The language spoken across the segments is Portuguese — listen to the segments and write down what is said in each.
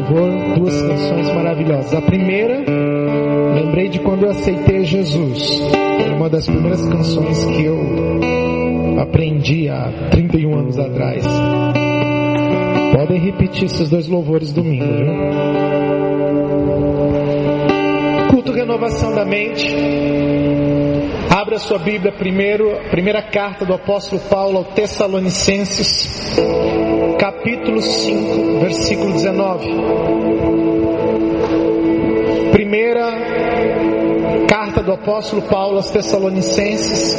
louvor duas canções maravilhosas. A primeira, lembrei de quando eu aceitei Jesus. Uma das primeiras canções que eu aprendi há 31 anos atrás. Podem repetir esses dois louvores domingo, viu? Culto Renovação da Mente. Abra sua Bíblia primeiro, primeira carta do apóstolo Paulo ao Tessalonicenses, capítulo 5, versículo 19. Primeira carta do apóstolo Paulo aos Tessalonicenses,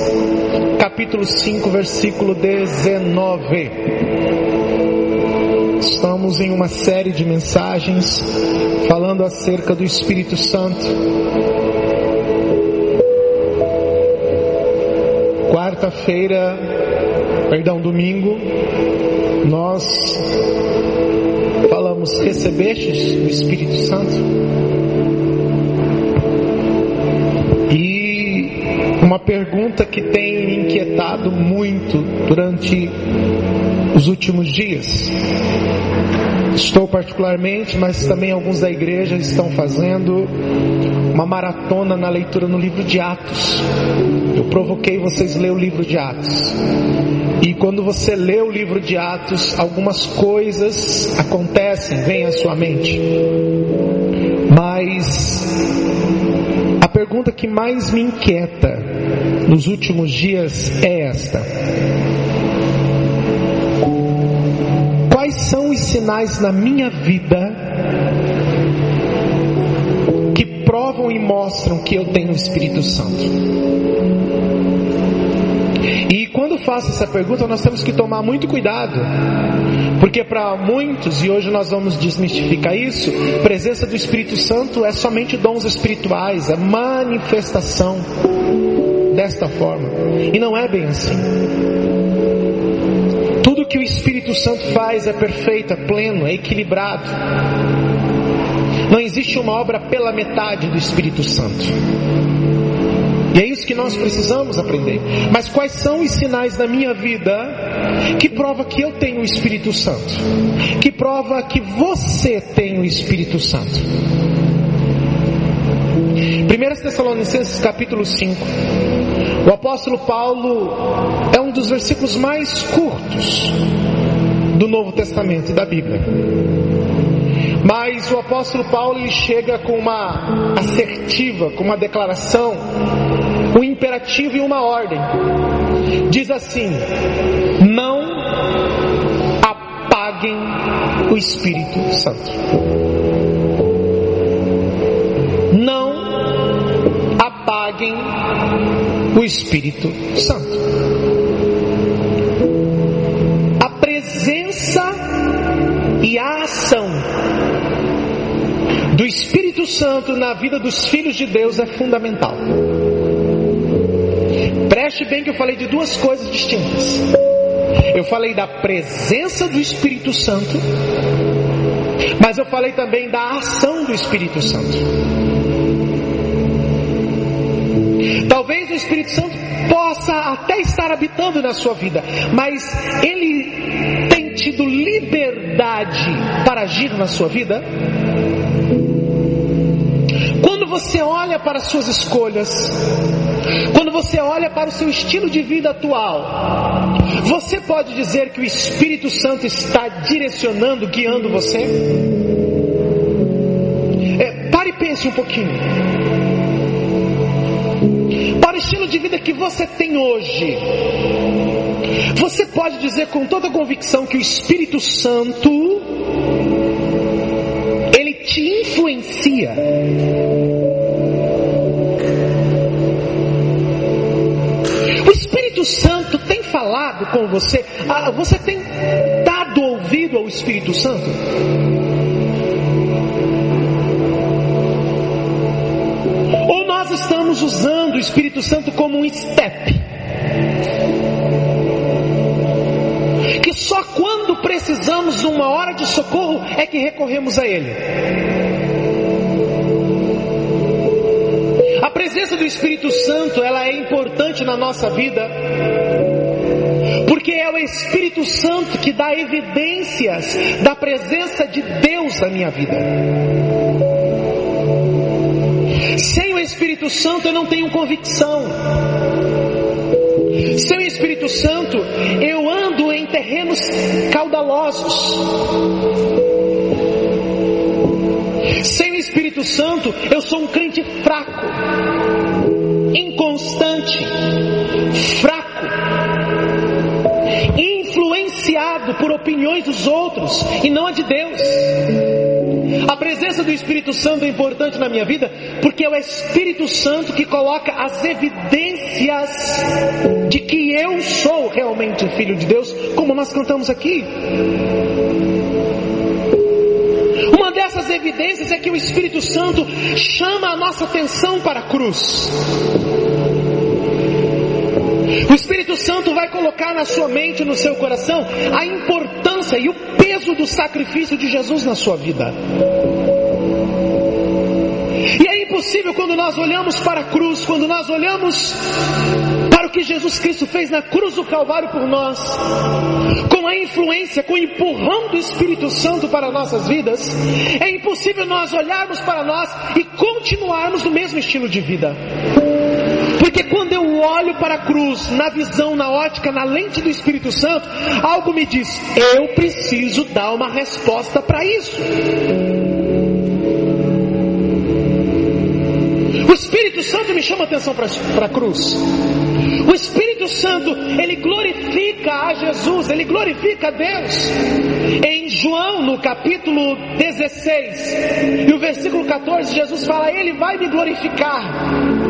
capítulo 5, versículo 19. Estamos em uma série de mensagens falando acerca do Espírito Santo. Quarta-feira, perdão, domingo, nós falamos: recebestes o Espírito Santo? E uma pergunta que tem me inquietado muito durante os últimos dias. Estou particularmente, mas também alguns da igreja estão fazendo uma maratona na leitura no livro de Atos. Eu provoquei vocês ler o livro de Atos. E quando você lê o livro de Atos, algumas coisas acontecem, vêm à sua mente. Mas a pergunta que mais me inquieta nos últimos dias é esta: Quais são os sinais na minha vida que provam e mostram que eu tenho o Espírito Santo? E quando faço essa pergunta, nós temos que tomar muito cuidado, porque para muitos, e hoje nós vamos desmistificar isso, presença do Espírito Santo é somente dons espirituais, é manifestação desta forma, e não é bem assim. Tudo que o Espírito Santo faz é perfeito, é pleno, é equilibrado. Não existe uma obra pela metade do Espírito Santo. E é isso que nós precisamos aprender. Mas quais são os sinais da minha vida que prova que eu tenho o Espírito Santo? Que prova que você tem o Espírito Santo? 1 Tessalonicenses capítulo 5. O apóstolo Paulo é um dos versículos mais curtos do Novo Testamento da Bíblia. Mas o apóstolo Paulo ele chega com uma assertiva, com uma declaração, um imperativo e uma ordem. Diz assim: Não apaguem o Espírito Santo. Não apaguem o Espírito Santo. A presença e a ação do Espírito Santo na vida dos filhos de Deus é fundamental. Preste bem que eu falei de duas coisas distintas. Eu falei da presença do Espírito Santo, mas eu falei também da ação do Espírito Santo. Talvez o Espírito Santo possa até estar habitando na sua vida, mas ele tem tido liberdade para agir na sua vida? Quando você olha para as suas escolhas, quando você olha para o seu estilo de vida atual, você pode dizer que o Espírito Santo está direcionando, guiando você? É, pare e pense um pouquinho. Para o estilo de vida que você tem hoje, você pode dizer com toda convicção que o Espírito Santo O Espírito Santo tem falado com você? Ah, você tem dado ouvido ao Espírito Santo? Ou nós estamos usando o Espírito Santo como um step? Que só quando precisamos de uma hora de socorro é que recorremos a Ele. A presença do Espírito Santo, ela é importante na nossa vida, Porque é o Espírito Santo que dá evidências da presença de Deus na minha vida. Sem o Espírito Santo eu não tenho convicção. Sem o Espírito Santo eu ando em terrenos caudalosos. Sem o Espírito Santo eu sou um crente fraco, inconstante, fraco, influenciado por opiniões dos outros e não a de Deus. A presença do Espírito Santo é importante na minha vida porque é o Espírito Santo que coloca as evidências de que eu sou realmente filho de Deus, como nós cantamos aqui. Uma dessas evidências é que o Espírito Santo chama a nossa atenção para a cruz. O Espírito Santo vai colocar na sua mente, no seu coração, a importância e o peso do sacrifício de Jesus na sua vida. E é impossível quando nós olhamos para a cruz, quando nós olhamos para o que Jesus Cristo fez na cruz do Calvário por nós, influência, com o empurrão do Espírito Santo para nossas vidas, é impossível nós olharmos para nós e continuarmos no mesmo estilo de vida. Porque quando eu olho para a cruz, na visão, na ótica, na lente do Espírito Santo, algo me diz: eu preciso dar uma resposta para isso. O Espírito Santo me chama atenção para a cruz. O Espírito Santo, ele glorifica a Jesus, ele glorifica a Deus. Em João, no capítulo 16, e o versículo 14, Jesus fala: Ele vai me glorificar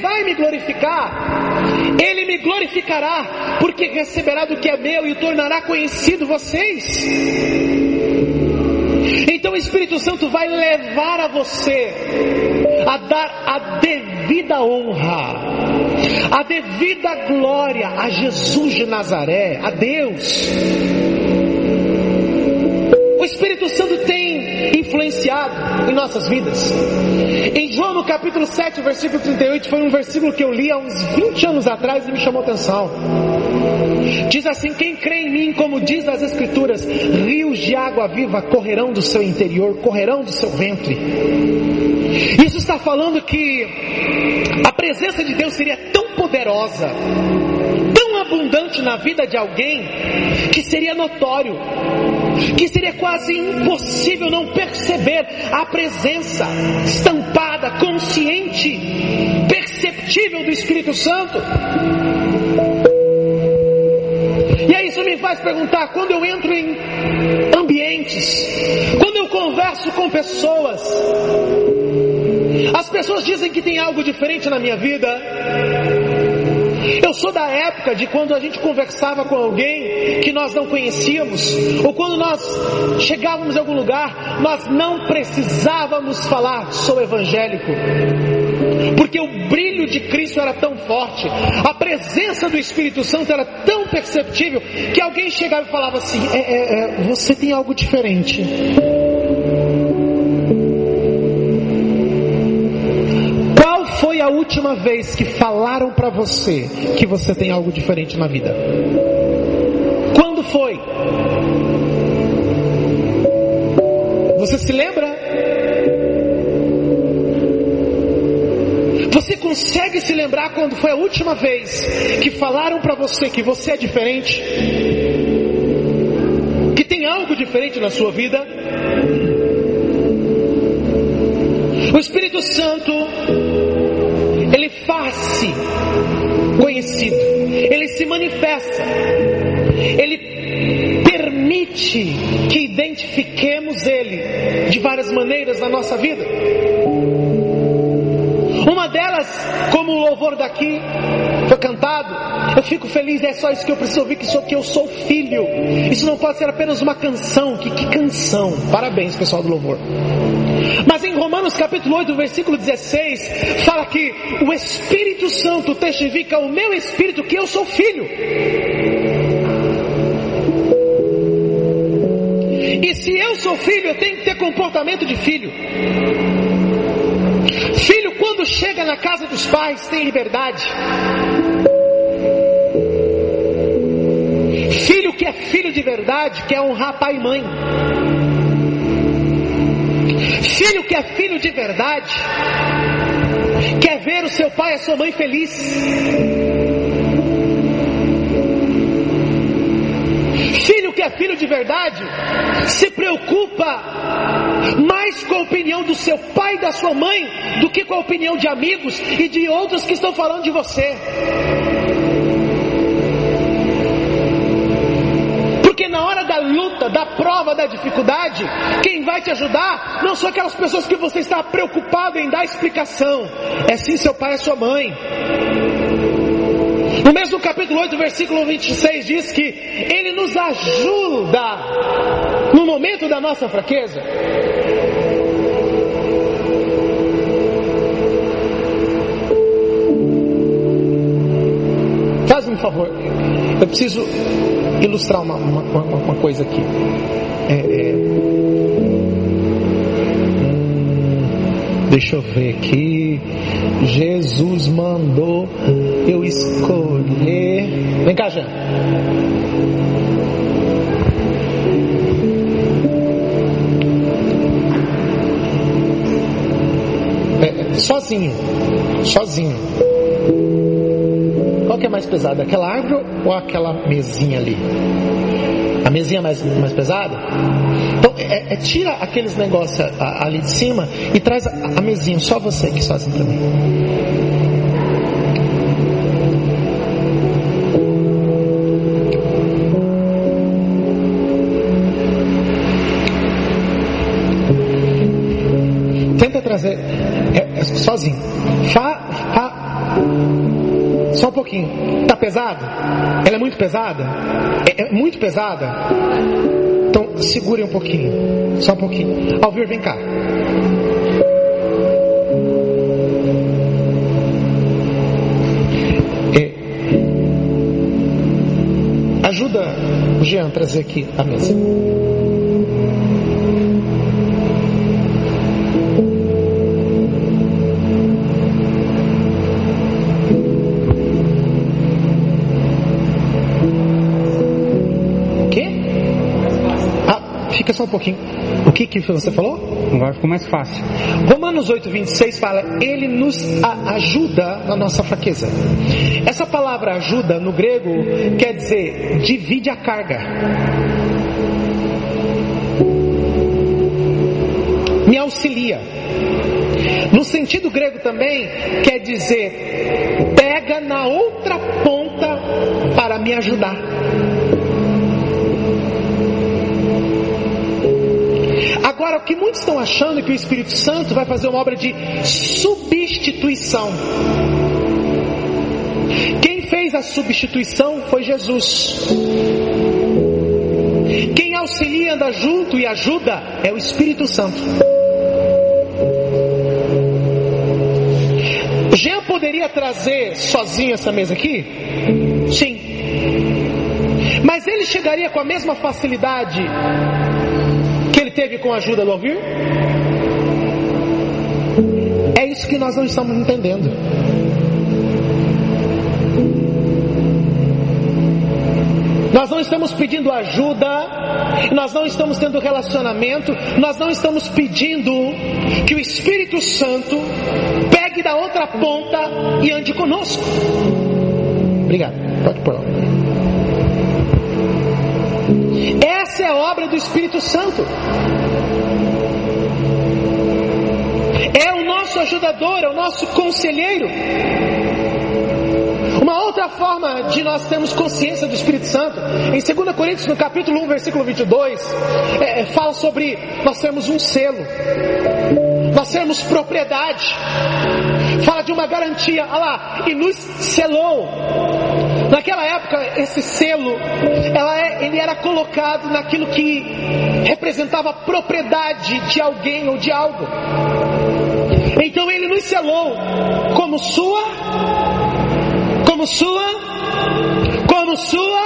vai me glorificar. Ele me glorificará, porque receberá do que é meu e tornará conhecido vocês. Então o Espírito Santo vai levar a você a dar a devida honra, a devida glória a Jesus de Nazaré, a Deus. O Espírito Santo tem influenciado em nossas vidas. Em João no capítulo 7, versículo 38, foi um versículo que eu li há uns 20 anos atrás e me chamou atenção. Diz assim: Quem crê em mim, como diz as Escrituras, rios de água viva correrão do seu interior, correrão do seu ventre. Isso está falando que a presença de Deus seria tão poderosa, tão abundante na vida de alguém, que seria notório que seria quase impossível não perceber a presença estampada, consciente, perceptível do Espírito Santo. E aí isso me faz perguntar, quando eu entro em ambientes, quando eu converso com pessoas, as pessoas dizem que tem algo diferente na minha vida, eu sou da época de quando a gente conversava com alguém que nós não conhecíamos, ou quando nós chegávamos em algum lugar, nós não precisávamos falar, sou evangélico. Porque o brilho de Cristo era tão forte, a presença do Espírito Santo era tão perceptível, que alguém chegava e falava assim: é, é, é, Você tem algo diferente. foi a última vez que falaram para você que você tem algo diferente na vida? Quando foi? Você consegue se lembrar quando foi a última vez que falaram para você que você é diferente? Que tem algo diferente na sua vida? O Espírito Santo ele faz-se conhecido, ele se manifesta, ele permite que identifiquemos ele de várias maneiras na nossa vida. Uma delas, como o louvor daqui foi cantado, eu fico feliz, é só isso que eu preciso ouvir, que, sou, que eu sou filho. Isso não pode ser apenas uma canção, que, que canção. Parabéns, pessoal do louvor. Mas em Romanos capítulo 8, versículo 16, fala que o Espírito Santo testifica ao meu espírito que eu sou filho. E se eu sou filho, eu tenho que ter comportamento de filho. Quando chega na casa dos pais, tem liberdade. Filho que é filho de verdade, quer honrar pai e mãe. Filho que é filho de verdade, quer ver o seu pai e a sua mãe feliz. Filho que é filho de verdade se preocupa mais com a opinião do seu pai e da sua mãe do que com a opinião de amigos e de outros que estão falando de você. Porque na hora da luta, da prova, da dificuldade, quem vai te ajudar não são aquelas pessoas que você está preocupado em dar explicação, é sim seu pai e sua mãe. No mesmo capítulo 8, versículo 26 diz que Ele nos ajuda no momento da nossa fraqueza. Faz um favor, eu preciso ilustrar uma, uma, uma coisa aqui. É, é... Deixa eu ver aqui. Jesus mandou eu escolher. Vem cá, Jean. É, sozinho. Sozinho. Qual que é mais pesada? Aquela árvore ou aquela mesinha ali? A mesinha mais, mais pesada? Então, é, é, tira aqueles negócios ali de cima e traz a, a mesinha, só você aqui sozinho pra trazer é, é, sozinho. Só um pouquinho. Tá pesado? Ela é muito pesada? É, é muito pesada? Então segure um pouquinho. Só um pouquinho. Alvir, vem cá. É, ajuda o Jean a trazer aqui a mesa. Fica só um pouquinho. O que, que você falou? Agora ficou mais fácil. Romanos 8, 26 fala: Ele nos ajuda na nossa fraqueza. Essa palavra ajuda no grego quer dizer divide a carga. Me auxilia. No sentido grego também quer dizer pega na outra ponta para me ajudar. Agora, o que muitos estão achando é que o Espírito Santo vai fazer uma obra de substituição. Quem fez a substituição foi Jesus. Quem auxilia, anda junto e ajuda é o Espírito Santo. Jean poderia trazer sozinho essa mesa aqui? Sim. Mas ele chegaria com a mesma facilidade ele teve com a ajuda do Alvir? É isso que nós não estamos entendendo. Nós não estamos pedindo ajuda, nós não estamos tendo relacionamento, nós não estamos pedindo que o Espírito Santo pegue da outra ponta e ande conosco. Obrigado. Pode pôr a obra do Espírito Santo. É o nosso ajudador, é o nosso conselheiro. Uma outra forma de nós termos consciência do Espírito Santo, em 2 Coríntios, no capítulo 1, versículo 22, é, fala sobre nós termos um selo, nós termos propriedade, fala de uma garantia, olha lá, e nos selou. Naquela época, esse selo, é, ele era colocado naquilo que representava propriedade de alguém ou de algo. Então ele nos selou como sua, como sua, como sua.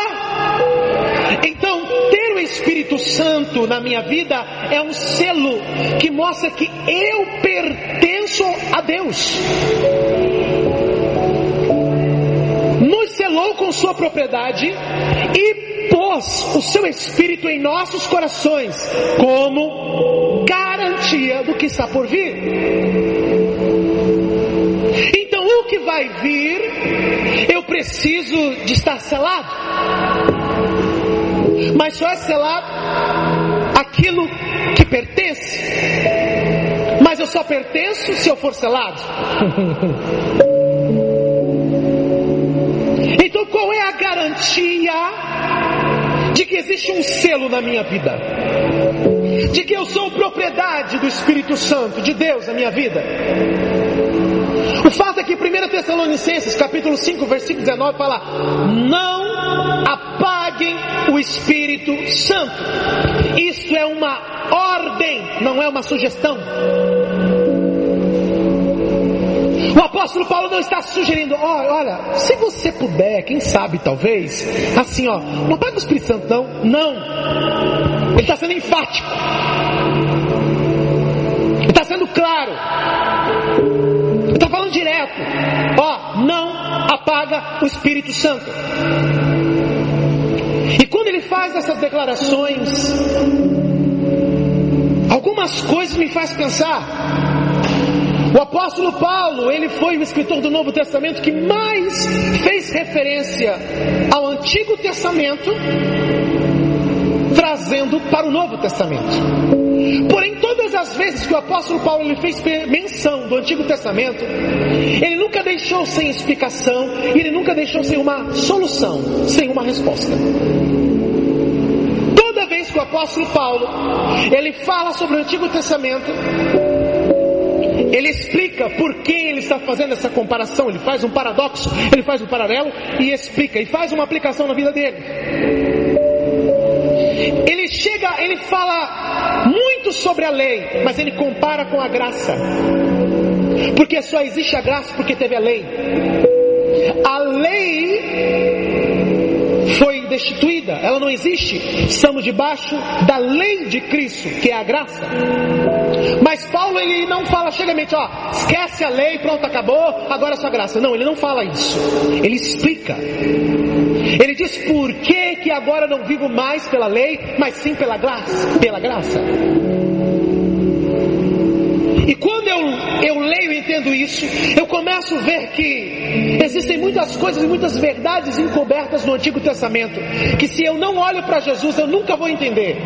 Então, ter o Espírito Santo na minha vida é um selo que mostra que eu pertenço a Deus. Sua propriedade e pôs o seu Espírito em nossos corações como garantia do que está por vir. Então, o que vai vir, eu preciso de estar selado. Mas só é selado aquilo que pertence. Mas eu só pertenço se eu for selado. Então qual é a garantia de que existe um selo na minha vida? De que eu sou propriedade do Espírito Santo, de Deus na minha vida? O fato é que 1 Tessalonicenses, capítulo 5, versículo 19, fala: Não apaguem o Espírito Santo. Isso é uma ordem, não é uma sugestão. O apóstolo Paulo não está sugerindo, olha, olha, se você puder, quem sabe talvez, assim ó, não paga o Espírito Santo não, não. Ele está sendo enfático. Ele está sendo claro. Ele está falando direto. Ó, não apaga o Espírito Santo. E quando ele faz essas declarações, algumas coisas me faz pensar. O apóstolo Paulo, ele foi o escritor do Novo Testamento que mais fez referência ao Antigo Testamento, trazendo para o Novo Testamento. Porém, todas as vezes que o apóstolo Paulo ele fez menção do Antigo Testamento, ele nunca deixou sem explicação, ele nunca deixou sem uma solução, sem uma resposta. Toda vez que o apóstolo Paulo ele fala sobre o Antigo Testamento, ele explica por que ele está fazendo essa comparação, ele faz um paradoxo, ele faz um paralelo e explica, e faz uma aplicação na vida dele. Ele chega, ele fala muito sobre a lei, mas ele compara com a graça. Porque só existe a graça porque teve a lei. A lei foi destituída, ela não existe. Estamos debaixo da lei de Cristo, que é a graça. Mas Paulo ele não fala chegamente, ó, esquece a lei, pronto, acabou, agora é só graça. Não, ele não fala isso. Ele explica. Ele diz por que que agora não vivo mais pela lei, mas sim pela graça, pela graça. E quando eu, eu leio e entendo isso, eu começo a ver que existem muitas coisas e muitas verdades encobertas no Antigo Testamento, que se eu não olho para Jesus, eu nunca vou entender.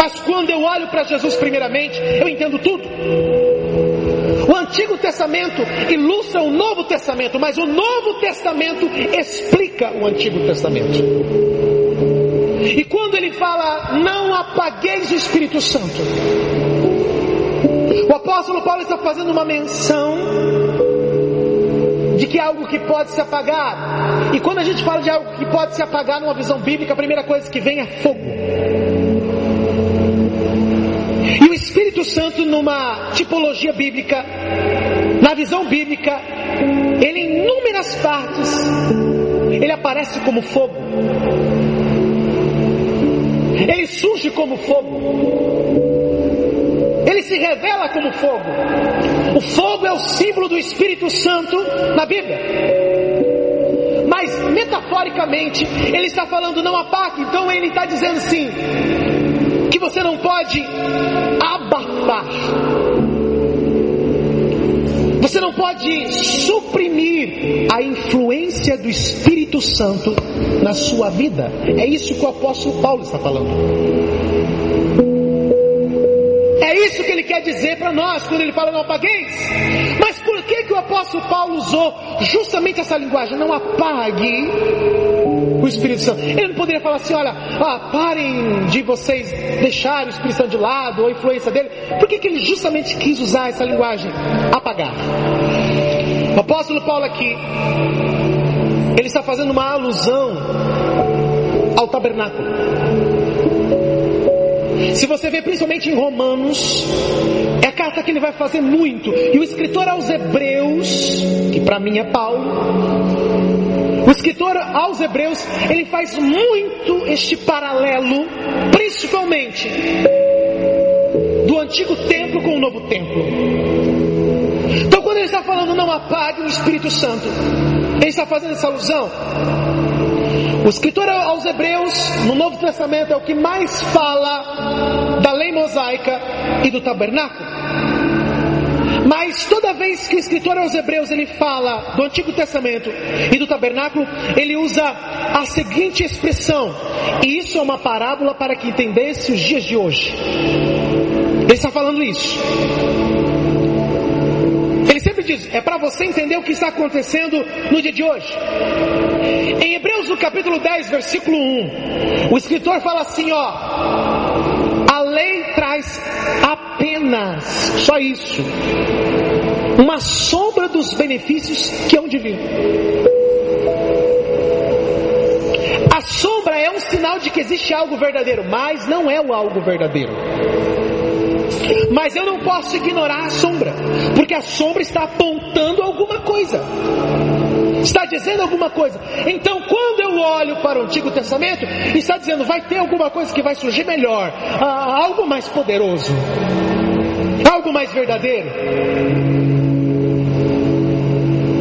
Mas quando eu olho para Jesus primeiramente, eu entendo tudo. O Antigo Testamento ilustra o Novo Testamento, mas o Novo Testamento explica o Antigo Testamento. E quando ele fala, não apagueis o Espírito Santo, o apóstolo Paulo está fazendo uma menção de que é algo que pode se apagar. E quando a gente fala de algo que pode se apagar numa visão bíblica, a primeira coisa que vem é fogo. E o Espírito Santo, numa tipologia bíblica, na visão bíblica, ele em inúmeras partes, ele aparece como fogo. Ele surge como fogo. Ele se revela como fogo. O fogo é o símbolo do Espírito Santo na Bíblia. Mas metaforicamente, ele está falando não apague, então ele está dizendo assim: que você não pode abafar. Você não pode suprimir a influência do Espírito Santo na sua vida. É isso que o apóstolo Paulo está falando. É isso que ele quer dizer para nós quando ele fala não apagueis. Mas por que, que o apóstolo Paulo usou justamente essa linguagem? Não apague o Espírito Santo. Ele não poderia falar assim, olha, ah, parem de vocês deixarem o Espírito Santo de lado ou a influência dele. Por que, que ele justamente quis usar essa linguagem? Apagar. O apóstolo Paulo aqui, ele está fazendo uma alusão ao tabernáculo. Se você vê principalmente em Romanos, é a carta que ele vai fazer muito. E o escritor aos Hebreus, que para mim é Paulo, o escritor aos Hebreus, ele faz muito este paralelo, principalmente do antigo templo com o novo templo. Então, quando ele está falando não apague o Espírito Santo, ele está fazendo essa alusão. O escritor aos Hebreus, no Novo Testamento, é o que mais fala da lei mosaica e do tabernáculo. Mas toda vez que o escritor aos Hebreus ele fala do Antigo Testamento e do tabernáculo, ele usa a seguinte expressão, e isso é uma parábola para que entendesse os dias de hoje. Ele está falando isso. Ele sempre diz: é para você entender o que está acontecendo no dia de hoje. Em Hebreus, no capítulo 10, versículo 1, o escritor fala assim: ó, lei traz apenas, só isso, uma sombra dos benefícios que hão de vir. A sombra é um sinal de que existe algo verdadeiro, mas não é o algo verdadeiro. Mas eu não posso ignorar a sombra, porque a sombra está apontando alguma coisa. Está dizendo alguma coisa. Então, quando eu olho para o Antigo Testamento, está dizendo, vai ter alguma coisa que vai surgir melhor, ah, algo mais poderoso, algo mais verdadeiro.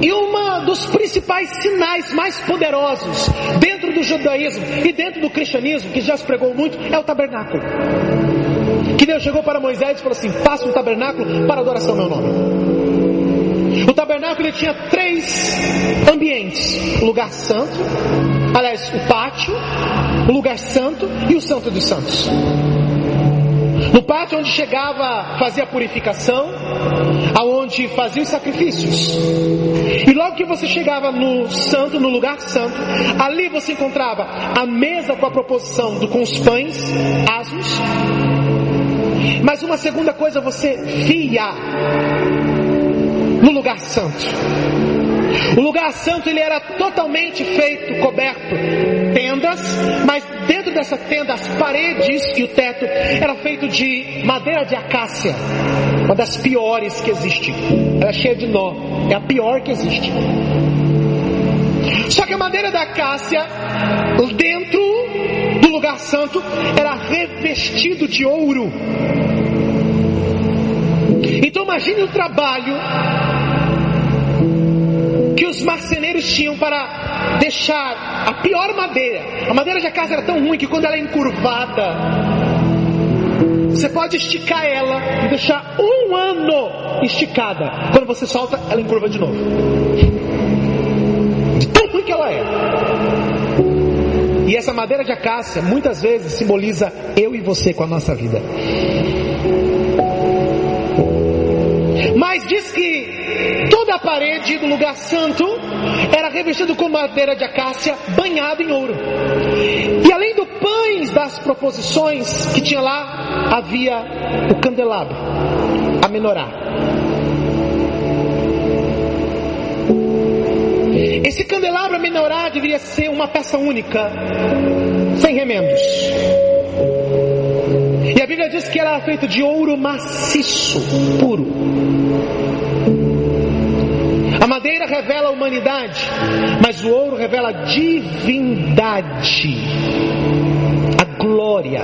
E uma dos principais sinais mais poderosos dentro do judaísmo e dentro do cristianismo, que já se pregou muito, é o tabernáculo. Que Deus chegou para Moisés e falou assim: faça um tabernáculo para adoração ao meu nome. O tabernáculo ele tinha três ambientes: o lugar santo, aliás, o pátio, o lugar santo e o santo dos santos. No pátio onde chegava fazia a purificação, aonde fazia os sacrifícios. E logo que você chegava no santo, no lugar santo, ali você encontrava a mesa com a proposição do com os pães asmos. Mas uma segunda coisa você via no lugar santo. O lugar santo ele era totalmente feito, coberto, tendas, mas dentro dessa tenda as paredes e o teto era feito de madeira de acácia, uma das piores que existe. Era cheia de nó, é a pior que existe. Só que a madeira da acácia, dentro do lugar santo, era revestido de ouro. Então imagine o trabalho que os marceneiros tinham para deixar a pior madeira. A madeira de casa era tão ruim que quando ela é encurvada, você pode esticar ela e deixar um ano esticada. Quando você solta, ela encurva de novo. De tão ruim que ela é. E essa madeira de acácia muitas vezes simboliza eu e você com a nossa vida. Mas diz que toda a parede do lugar santo era revestida com madeira de acácia banhada em ouro. E além do pães das proposições que tinha lá, havia o candelabro, a menorá. Esse candelabro, a menorá, deveria ser uma peça única, sem remendos. E a Bíblia diz que ela era feita de ouro maciço, puro. A madeira revela a humanidade, mas o ouro revela a divindade, a glória.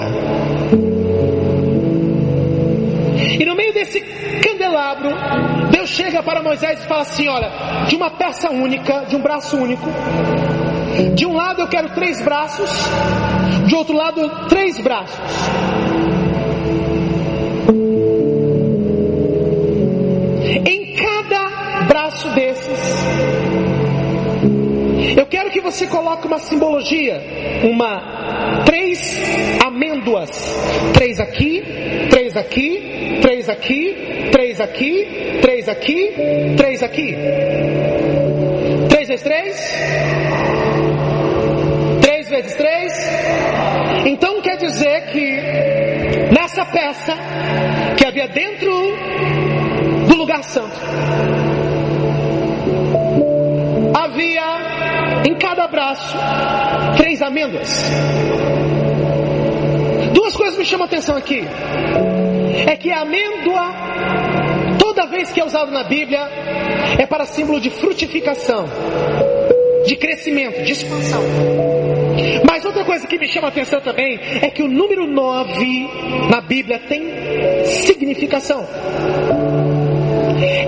E no meio desse candelabro, Deus chega para Moisés e fala assim: Olha, de uma peça única, de um braço único, de um lado eu quero três braços, de outro lado três braços. Braço desses, eu quero que você coloque uma simbologia, uma três amêndoas, três aqui, três aqui, três aqui, três aqui, três aqui, três aqui. Três vezes três? Três vezes três? Então quer dizer que nessa peça que havia dentro do lugar santo havia em cada braço três amêndoas. Duas coisas me chamam a atenção aqui. É que a amêndoa, toda vez que é usado na Bíblia, é para símbolo de frutificação, de crescimento, de expansão. Mas outra coisa que me chama a atenção também é que o número 9 na Bíblia tem significação.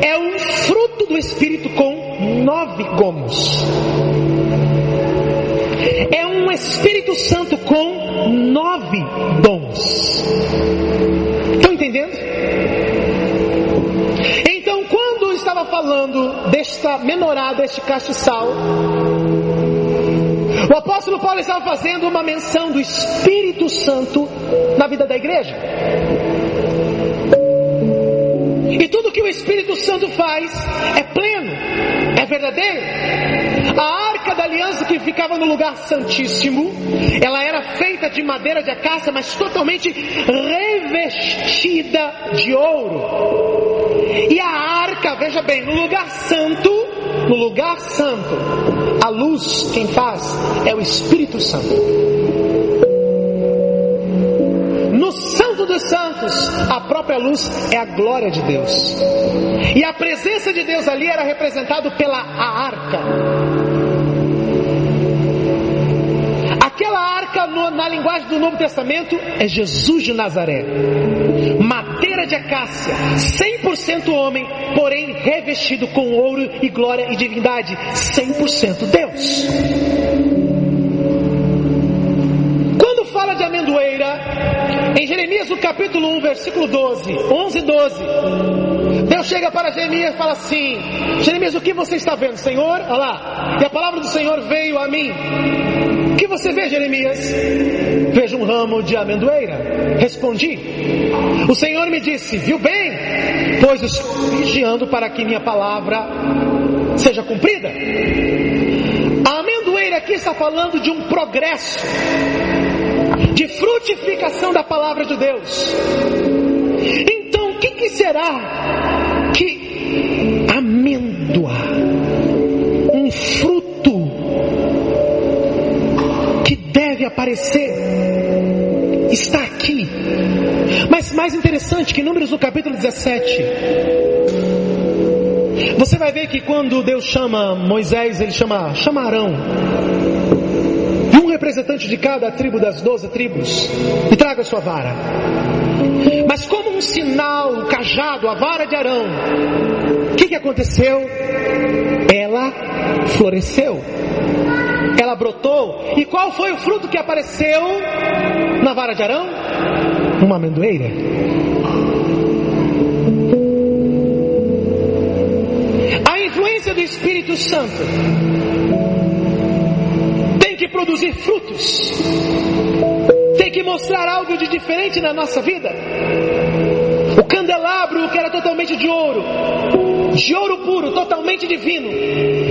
É um fruto do Espírito com nove gomos. é um Espírito Santo com nove dons. Estão entendendo? Então, quando estava falando desta menorá, deste castiçal, o apóstolo Paulo estava fazendo uma menção do Espírito Santo na vida da igreja. E tudo que o Espírito Santo faz é pleno, é verdadeiro. A arca da aliança que ficava no lugar santíssimo, ela era feita de madeira de acácia, mas totalmente revestida de ouro. E a arca, veja bem, no lugar santo, no lugar santo, a luz quem faz é o Espírito Santo. Dos Santos, a própria luz é a glória de Deus. E a presença de Deus ali era representado pela arca. Aquela arca no, na linguagem do Novo Testamento é Jesus de Nazaré. Madeira de acácia, 100% homem, porém revestido com ouro e glória e divindade, 100% Deus. Quando fala de amendoeira, em Jeremias no capítulo 1, versículo 12, 11 e 12, Deus chega para Jeremias e fala assim: Jeremias, o que você está vendo, Senhor? Olha lá, e a palavra do Senhor veio a mim. O que você vê, Jeremias? Vejo um ramo de amendoeira. Respondi. O Senhor me disse: Viu bem? Pois estou vigiando para que minha palavra seja cumprida. A amendoeira aqui está falando de um progresso, frutificação da palavra de Deus. Então, o que, que será que amêndoa, um fruto que deve aparecer, está aqui? Mas mais interessante que Números no capítulo 17, você vai ver que quando Deus chama Moisés, ele chama, chama Arão. Um representante de cada tribo das doze tribos. E traga sua vara. Mas como um sinal, o cajado, a vara de Arão. O que, que aconteceu? Ela floresceu. Ela brotou. E qual foi o fruto que apareceu na vara de Arão? Uma amendoeira. A influência do Espírito Santo que produzir frutos, tem que mostrar algo de diferente na nossa vida. O candelabro, que era totalmente de ouro, de ouro puro, totalmente divino,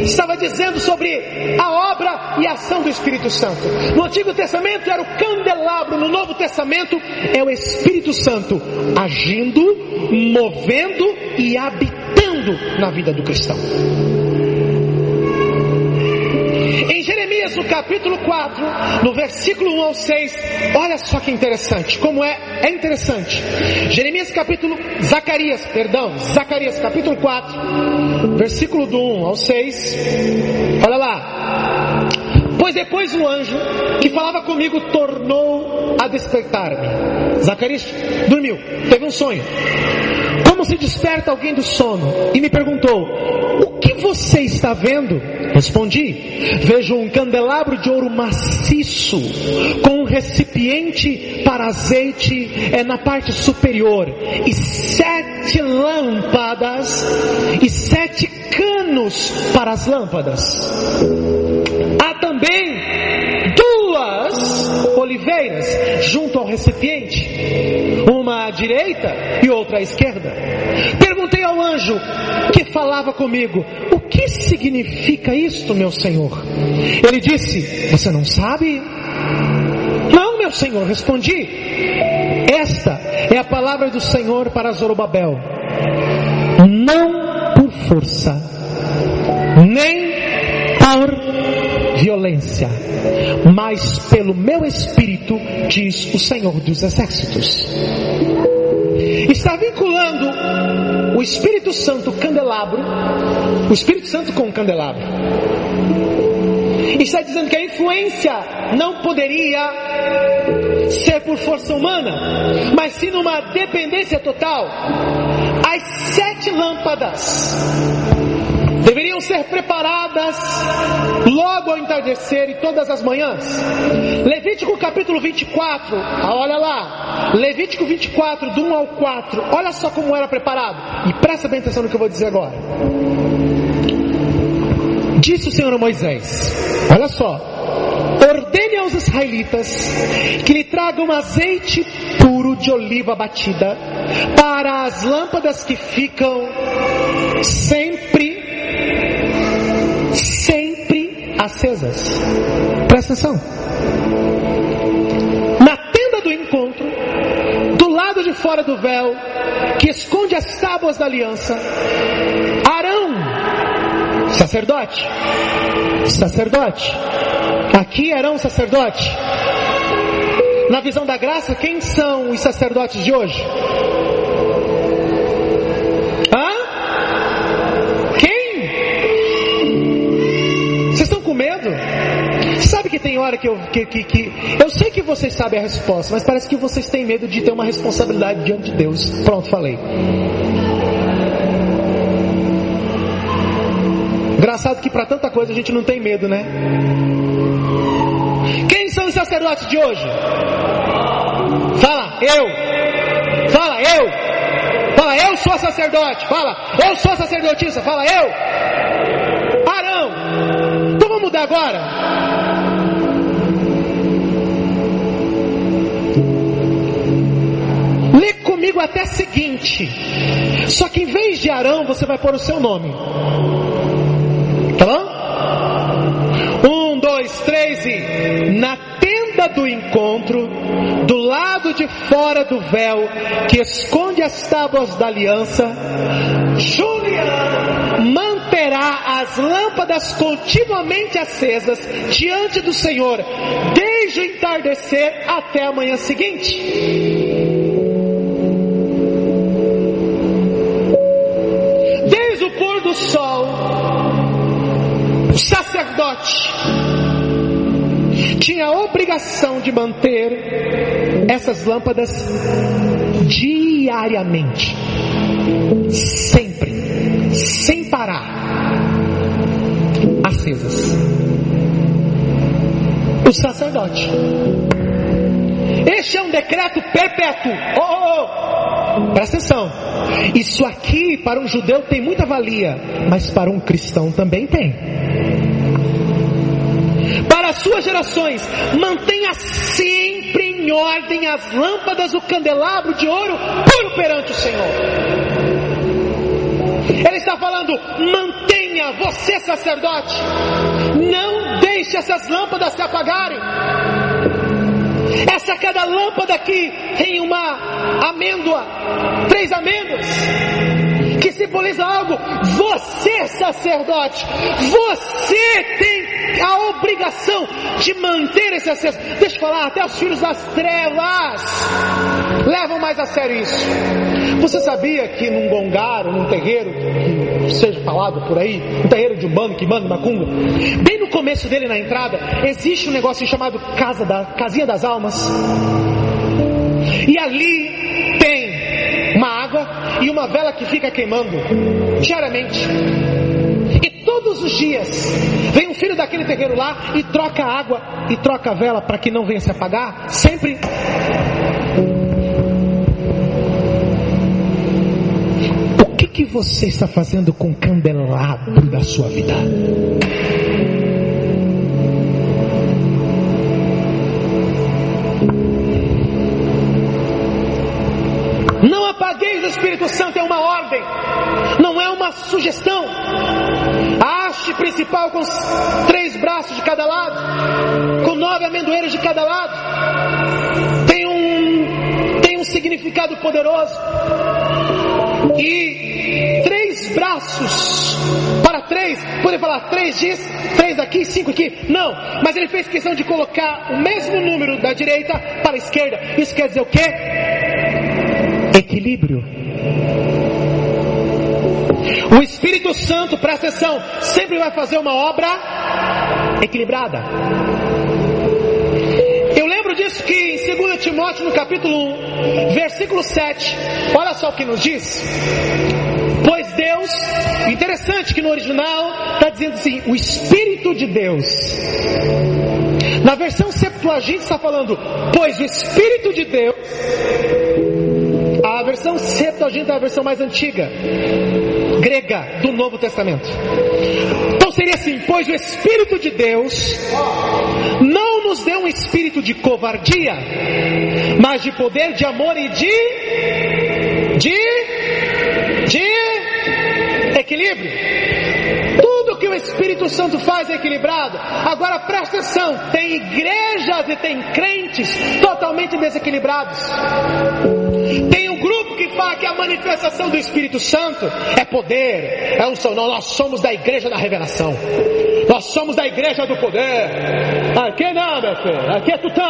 estava dizendo sobre a obra e a ação do Espírito Santo. No Antigo Testamento era o candelabro, no Novo Testamento é o Espírito Santo agindo, movendo e habitando na vida do cristão. No capítulo 4, no versículo 1 ao 6, olha só que interessante, como é, é interessante. Jeremias capítulo, Zacarias, perdão, Zacarias capítulo 4, versículo do 1 ao 6, olha lá. Pois depois o anjo que falava comigo tornou a despertar-me. Zacarias dormiu, teve um sonho. Como se desperta alguém do sono e me perguntou: você está vendo? Respondi: Vejo um candelabro de ouro maciço com um recipiente para azeite é na parte superior e sete lâmpadas e sete canos para as lâmpadas. Há também duas oliveiras junto ao recipiente, uma à direita e outra à esquerda. Perguntei ao anjo que falava comigo: que significa isto, meu senhor? Ele disse: Você não sabe? Não, meu senhor, respondi. Esta é a palavra do Senhor para Zorobabel. Não por força, nem por violência, mas pelo meu espírito, diz o Senhor dos Exércitos. Está vinculando o Espírito Santo candelabro, o Espírito Santo com o candelabro. Está dizendo que a influência não poderia ser por força humana, mas sim numa dependência total. As sete lâmpadas deveriam ser preparadas logo ao entardecer e todas as manhãs. Levítico capítulo 24, ah, olha lá, Levítico 24, do 1 ao 4, olha só como era preparado, e presta bem atenção no que eu vou dizer agora. Disse o Senhor a Moisés: Olha só, ordene aos israelitas que lhe tragam azeite puro de oliva batida para as lâmpadas que ficam sempre, sempre acesas. Presta atenção. Na tenda do encontro, do lado de fora do véu, que esconde as tábuas da aliança, Arão, sacerdote, sacerdote, aqui Arão, sacerdote, na visão da graça, quem são os sacerdotes de hoje? Medo? Sabe que tem hora que eu, que, que, que, eu sei que vocês sabem a resposta, mas parece que vocês têm medo de ter uma responsabilidade diante de Deus. Pronto, falei. Engraçado que para tanta coisa a gente não tem medo, né? Quem são os sacerdotes de hoje? Fala, eu. Fala, eu. Fala, eu sou sacerdote. Fala, eu sou sacerdotisa. Fala, eu. Arão. Agora. Lê comigo até seguinte. Só que em vez de Arão, você vai pôr o seu nome. Tá bom? Um, dois, três e. Na tenda do encontro, do lado de fora do véu, que esconde as tábuas da aliança, Juliana manterá as lâmpadas continuamente acesas diante do Senhor, desde o entardecer até a manhã seguinte. Desde o pôr do sol, o sacerdote tinha a obrigação de manter essas lâmpadas diariamente, sempre, sem parar, acesas. O sacerdote. Este é um decreto perpétuo. Oh, oh, oh. Presta atenção. Isso aqui para um judeu tem muita valia, mas para um cristão também tem para as suas gerações, mantenha sempre em ordem as lâmpadas do candelabro de ouro puro perante o Senhor. Ele está falando, mantenha você sacerdote, não deixe essas lâmpadas se apagarem. Essa cada lâmpada aqui tem uma amêndoa, três amêndoas que simboliza algo. Você, sacerdote, você tem a obrigação de manter esse acesso. Deixa eu falar, até os filhos das trevas levam mais a sério isso. Você sabia que num gongar ou num terreiro, que seja falado por aí, um terreiro de umbanda, manda macumba, bem no começo dele na entrada, existe um negócio chamado casa da, casinha das almas. E ali tem uma água e uma vela que fica queimando diariamente. E todos os dias vem um filho daquele terreiro lá e troca a água e troca a vela para que não venha se apagar, sempre. Que, você está fazendo com o candelabro da sua vida? Não apagueis o Espírito Santo é uma ordem, não é uma sugestão. A haste principal com três braços de cada lado, com nove amendoeiros de cada lado, significado poderoso. E três braços para três, poder falar três dias, três aqui, cinco aqui, não, mas ele fez questão de colocar o mesmo número da direita para a esquerda. Isso quer dizer o quê? equilíbrio. O Espírito Santo, presta atenção, sempre vai fazer uma obra equilibrada. Disso que em 2 Timóteo, no capítulo 1, versículo 7, olha só o que nos diz. Pois Deus Interessante que no original está dizendo assim, o Espírito de Deus. Na versão Septuaginta está falando, pois o Espírito de Deus. A versão Septuaginta é a versão mais antiga, grega, do Novo Testamento. Então seria assim, pois o Espírito de Deus não nos deu um espírito de covardia, mas de poder, de amor e de. de. de equilíbrio. Tudo que o Espírito Santo faz é equilibrado. Agora presta atenção: tem igrejas e tem crentes totalmente desequilibrados. Tem um grupo que fala que a manifestação do Espírito Santo é poder, é unção. Não, nós somos da igreja da revelação. Nós somos da igreja do poder. Aqui não, meu filho. Aqui é tutã.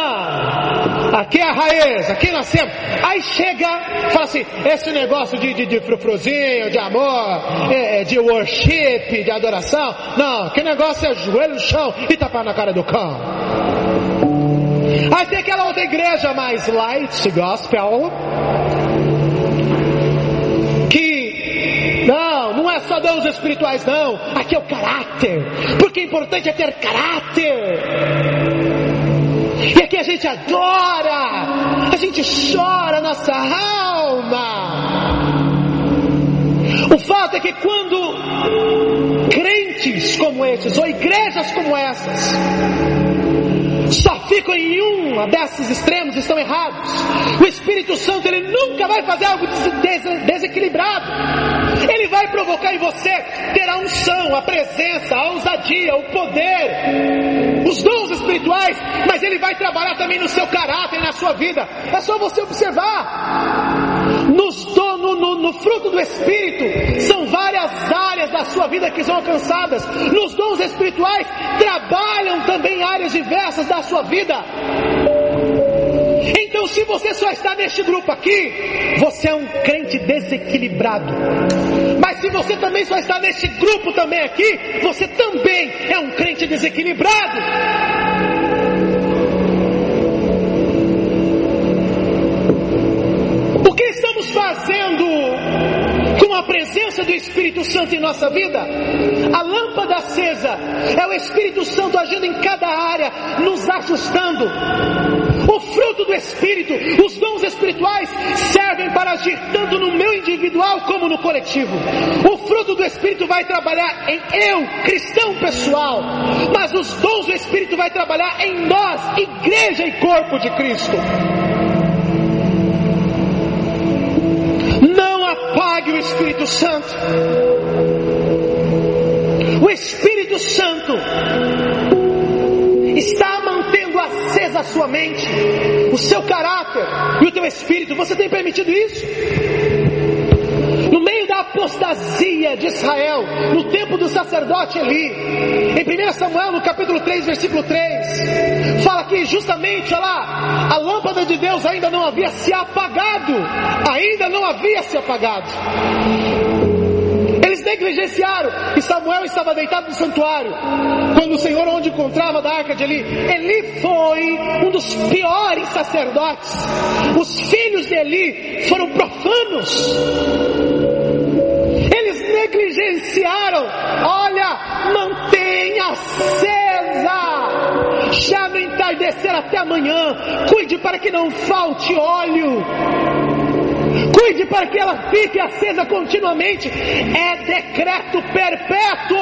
Aqui é a raiz. Aqui nascemos. Aí chega, fala assim: esse negócio de, de, de frufruzinho, de amor, é, de worship, de adoração. Não, que negócio é joelho no chão e tapar na cara do cão. Aí tem aquela outra igreja mais light, gospel, só dons espirituais não, aqui é o caráter, porque o importante é ter caráter. E aqui a gente adora, a gente chora nossa alma. O fato é que quando crentes como esses, ou igrejas como essas, ficam em um desses extremos, estão errados. O Espírito Santo ele nunca vai fazer algo des desequilibrado. Ele vai provocar em você ter a unção, a presença, a ousadia, o poder, os dons espirituais, mas ele vai trabalhar também no seu caráter, na sua vida. É só você observar. Nos no, no, no, fruto do Espírito, são sua vida que são alcançadas. Nos dons espirituais, trabalham também áreas diversas da sua vida. Então, se você só está neste grupo aqui, você é um crente desequilibrado. Mas se você também só está neste grupo também aqui, você também é um crente desequilibrado. O que estamos fazendo presença do Espírito Santo em nossa vida? A lâmpada acesa é o Espírito Santo agindo em cada área, nos ajustando. O fruto do Espírito, os dons espirituais servem para agir tanto no meu individual como no coletivo. O fruto do Espírito vai trabalhar em eu, cristão pessoal, mas os dons do Espírito vai trabalhar em nós, igreja e corpo de Cristo. O Espírito Santo. O Espírito Santo está mantendo acesa a sua mente, o seu caráter e o teu espírito. Você tem permitido isso? No meio da apostasia de Israel, no tempo do sacerdote Eli, em 1 Samuel, no capítulo 3, versículo 3, fala que justamente, olha lá, a lâmpada de Deus ainda não havia se apagado, ainda não havia se apagado. Eles negligenciaram e Samuel estava deitado no santuário. Quando o Senhor onde encontrava da arca de Eli, Eli foi um dos piores sacerdotes. Os filhos de Eli foram profanos. Negligenciaram. Olha, mantenha acesa. No entardecer até amanhã. Cuide para que não falte óleo. Cuide para que ela fique acesa continuamente. É decreto perpétuo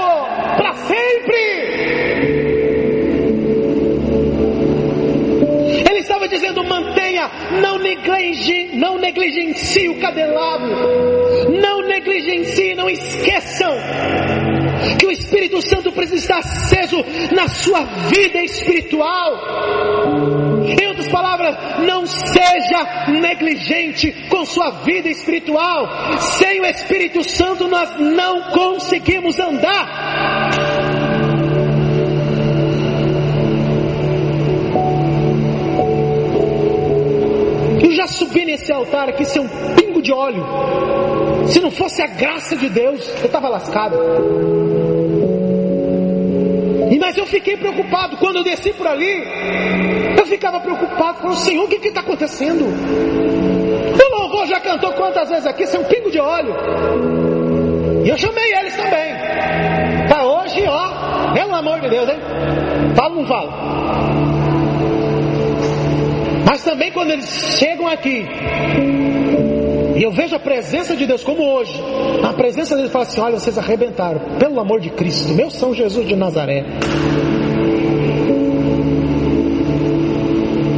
para sempre. Ele estava dizendo: mantenha, não, negligencie, não negligencie o candelabro, precisa estar aceso na sua vida espiritual. Em outras palavras, não seja negligente com sua vida espiritual. Sem o Espírito Santo nós não conseguimos andar. Eu já subi nesse altar aqui sem um pingo de óleo. Se não fosse a graça de Deus, eu estava lascado. Mas eu fiquei preocupado quando eu desci por ali. Eu ficava preocupado, falando, Senhor, o que está acontecendo? O louvor já cantou quantas vezes aqui, sem um pingo de óleo. E eu chamei eles também. Para hoje, ó, pelo amor de Deus, hein? Fala ou não fala? Mas também quando eles chegam aqui, e eu vejo a presença de Deus como hoje, a presença dele fala assim: olha, vocês arrebentaram, pelo amor de Cristo, meu São Jesus de Nazaré.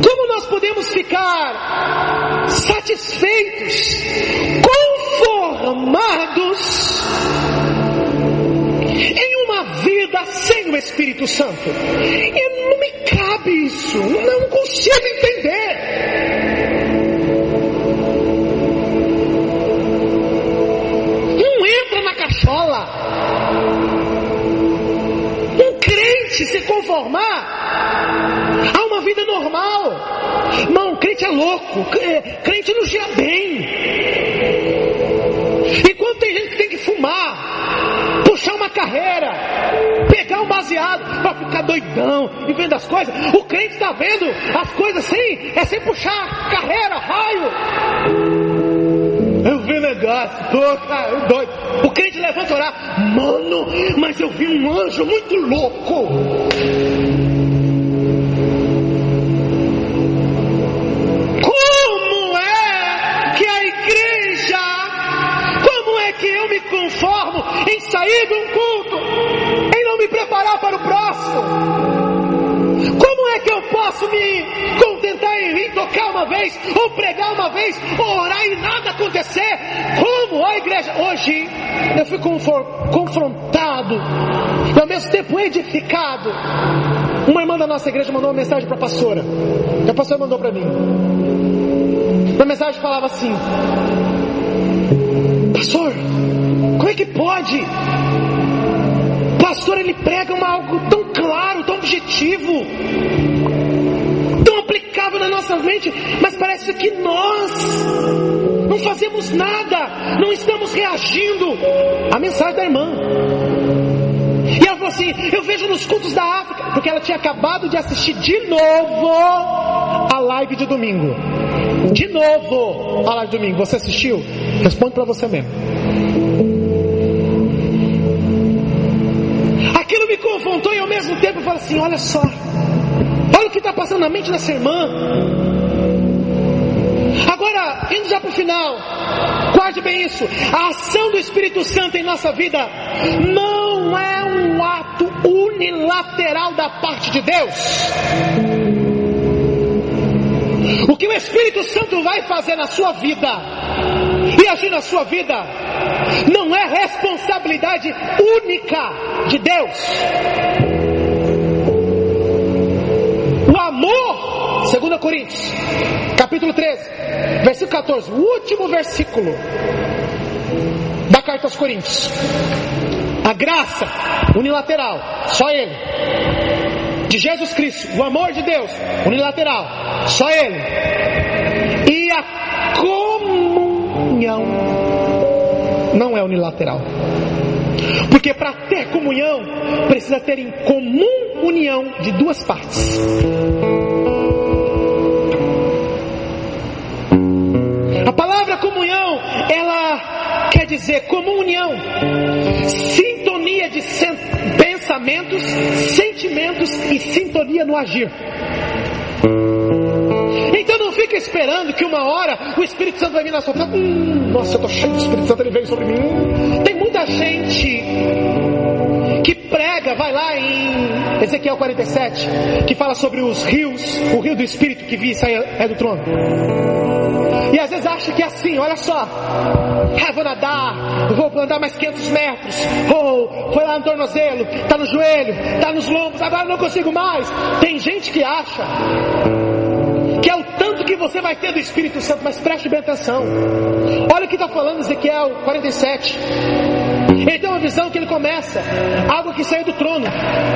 Como nós podemos ficar satisfeitos, conformados em uma vida sem o Espírito Santo? E não me cabe isso, não consigo entender. Cachola. Um crente se conformar a uma vida normal. Não, crente é louco. Crente não gira bem. E quando tem gente que tem que fumar, puxar uma carreira, pegar um baseado para ficar doidão e vendo as coisas, o crente está vendo as coisas sem, é sem puxar carreira, raio. Tô cara, doido. O crente levanta e orar, mano, mas eu vi um anjo muito louco. Como é que a igreja, como é que eu me conformo em sair de um culto, em não me preparar para o próximo? Posso me contentar em vir tocar uma vez, ou pregar uma vez, ou orar e nada acontecer? Como, ó igreja, hoje eu fui confrontado e ao mesmo tempo edificado. Uma irmã da nossa igreja mandou uma mensagem para a pastora. E a pastora mandou para mim. A mensagem falava assim: Pastor, como é que pode? Pastor, ele prega uma, algo tão claro, tão objetivo, na nossa mente, mas parece que nós não fazemos nada, não estamos reagindo à mensagem da irmã. E ela falou assim: Eu vejo nos cultos da África, porque ela tinha acabado de assistir de novo a live de domingo. De novo a live de domingo. Você assistiu? Responde para você mesmo. Aquilo me confrontou e ao mesmo tempo eu falo assim: olha só, olha o que está passando na mente dessa irmã. Agora, indo já para o final, guarde bem isso: a ação do Espírito Santo em nossa vida não é um ato unilateral da parte de Deus. O que o Espírito Santo vai fazer na sua vida e agir na sua vida não é responsabilidade única de Deus. Amor, 2 Coríntios, capítulo 13, versículo 14, o último versículo da carta aos Coríntios. A graça unilateral, só Ele. De Jesus Cristo, o amor de Deus, unilateral, só Ele. E a comunhão não é unilateral. Porque para ter comunhão, precisa ter em comum união de duas partes. Dizer comunhão, sintonia de pensamentos, sentimentos e sintonia no agir. Então não fica esperando que uma hora o Espírito Santo vai vir na sua vida. Hum, nossa, eu estou cheio do Espírito Santo, ele veio sobre mim. Tem muita gente prega, vai lá em Ezequiel 47, que fala sobre os rios, o rio do Espírito que vi sair é do trono. E às vezes acha que é assim, olha só. Ah, vou nadar, vou andar mais 500 metros. Ou foi lá no tornozelo, tá no joelho, tá nos lombos, agora não consigo mais. Tem gente que acha que é o tanto que você vai ter do Espírito Santo, mas preste bem atenção. Olha o que está falando Ezequiel 47. Ele tem uma visão que ele começa, algo que saiu do trono,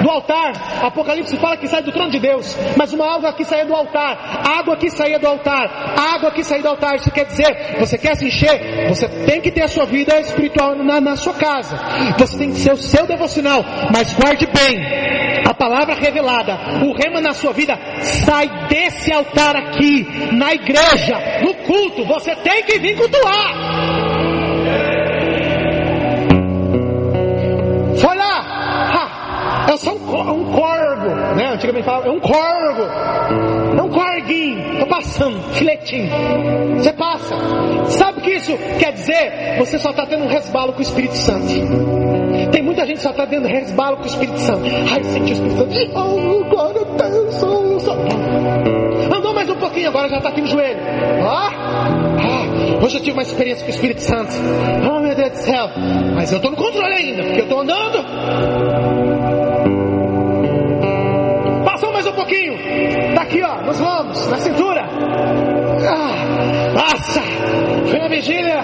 do altar. Apocalipse fala que sai do trono de Deus, mas uma água que saía do altar, água que saía do altar, água que saía do altar. Isso quer dizer, você quer se encher, você tem que ter a sua vida espiritual na, na sua casa, você tem que ser o seu devocional, mas guarde bem, a palavra revelada, o rema na sua vida, sai desse altar aqui, na igreja, no culto, você tem que vir cultuar. É só um, um corgo, né? Antigamente falava, é um corgo. É um corguinho. Tô passando, filetinho. Você passa. Sabe o que isso quer dizer? Você só está tendo um resbalo com o Espírito Santo. Tem muita gente só está tendo resbalo com o Espírito Santo. Ai, senti o Espírito Santo. Oh, glória a Deus. Oh, Andou mais um pouquinho, agora já está aqui no joelho. Ah, hoje eu tive uma experiência com o Espírito Santo. Oh, meu Deus do céu. Mas eu estou no controle ainda, porque eu estou andando. Pouquinho. Daqui, ó, nos lombos, na cintura. Ah, passa. Foi na vigília.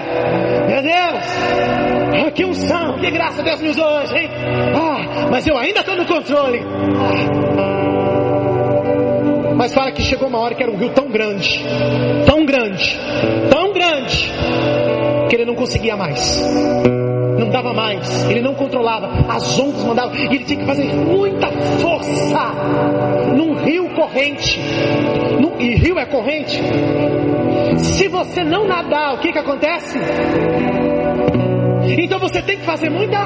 Meu Deus. Ah, que unção. Que graça Deus me usou hoje, hein? Ah, mas eu ainda estou no controle. Ah. Mas fala que chegou uma hora que era um rio tão grande, tão grande, tão grande, que ele não conseguia mais. Não dava mais, ele não controlava, as ondas mandavam, e ele tinha que fazer muita força num rio corrente. Num, e rio é corrente. Se você não nadar, o que que acontece? Então você tem que fazer muita.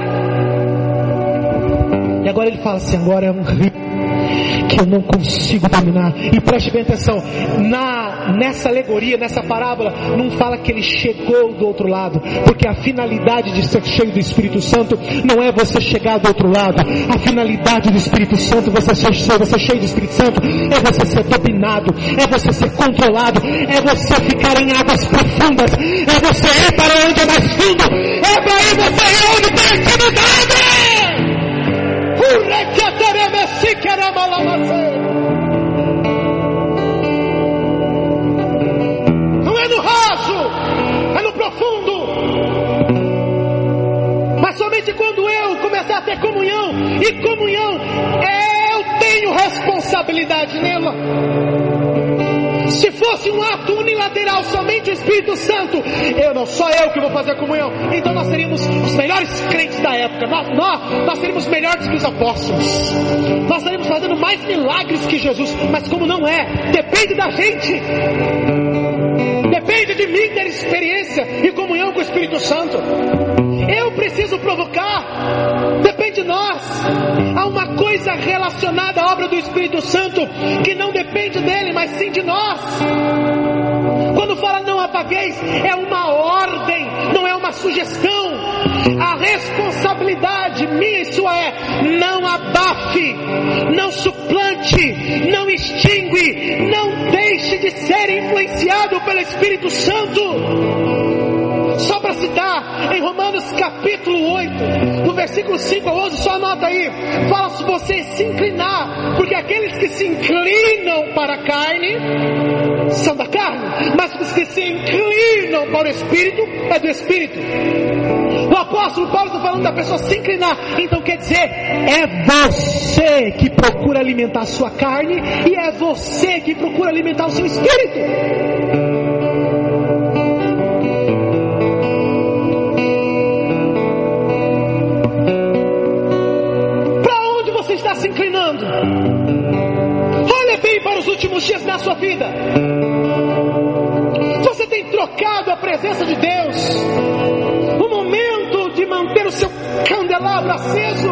E agora ele fala assim: agora é um rio que eu não consigo dominar. E preste bem atenção, na, nessa alegoria, nessa parábola, não fala que ele chegou do outro lado, porque a finalidade de ser cheio do Espírito Santo não é você chegar do outro lado. A finalidade do Espírito Santo, você ser, você cheio do Espírito Santo, é você ser dominado, é você ser controlado, é você ficar em águas profundas, é você ir para onde é mais fundo, é para ir você ir onde tem intimidade. Não é no raso, é no profundo. Mas somente quando eu começar a ter comunhão, e comunhão, eu tenho responsabilidade nela. Se fosse um ato unilateral, somente o Espírito Santo, eu não sou eu que vou fazer a comunhão. Então nós seríamos os melhores crentes da época. Nós, nós, nós seríamos melhores que os apóstolos. Nós estaríamos fazendo mais milagres que Jesus. Mas como não é, depende da gente. Depende de mim ter experiência e comunhão com o Espírito Santo. Eu preciso provocar. Depende de nós. Há uma coisa relacionada à obra do Espírito Santo que não depende dele, mas sim de nós. Quando fala não apagueis, é uma ordem, não é uma sugestão. A responsabilidade minha e sua é não abafe, não suplante, não extingue, não deixe de ser influenciado pelo Espírito Santo. Só para citar, em Romanos capítulo 8, no versículo 5 a 11, só anota aí, fala se você se inclinar, porque aqueles que se inclinam para a carne, são da carne, mas os que se inclinam para o Espírito, é do Espírito. O apóstolo Paulo está falando da pessoa se inclinar, então quer dizer, é você que procura alimentar a sua carne, e é você que procura alimentar o seu Espírito. se inclinando. Olha bem para os últimos dias da sua vida. Você tem trocado a presença de Deus. Manter o seu candelabro aceso.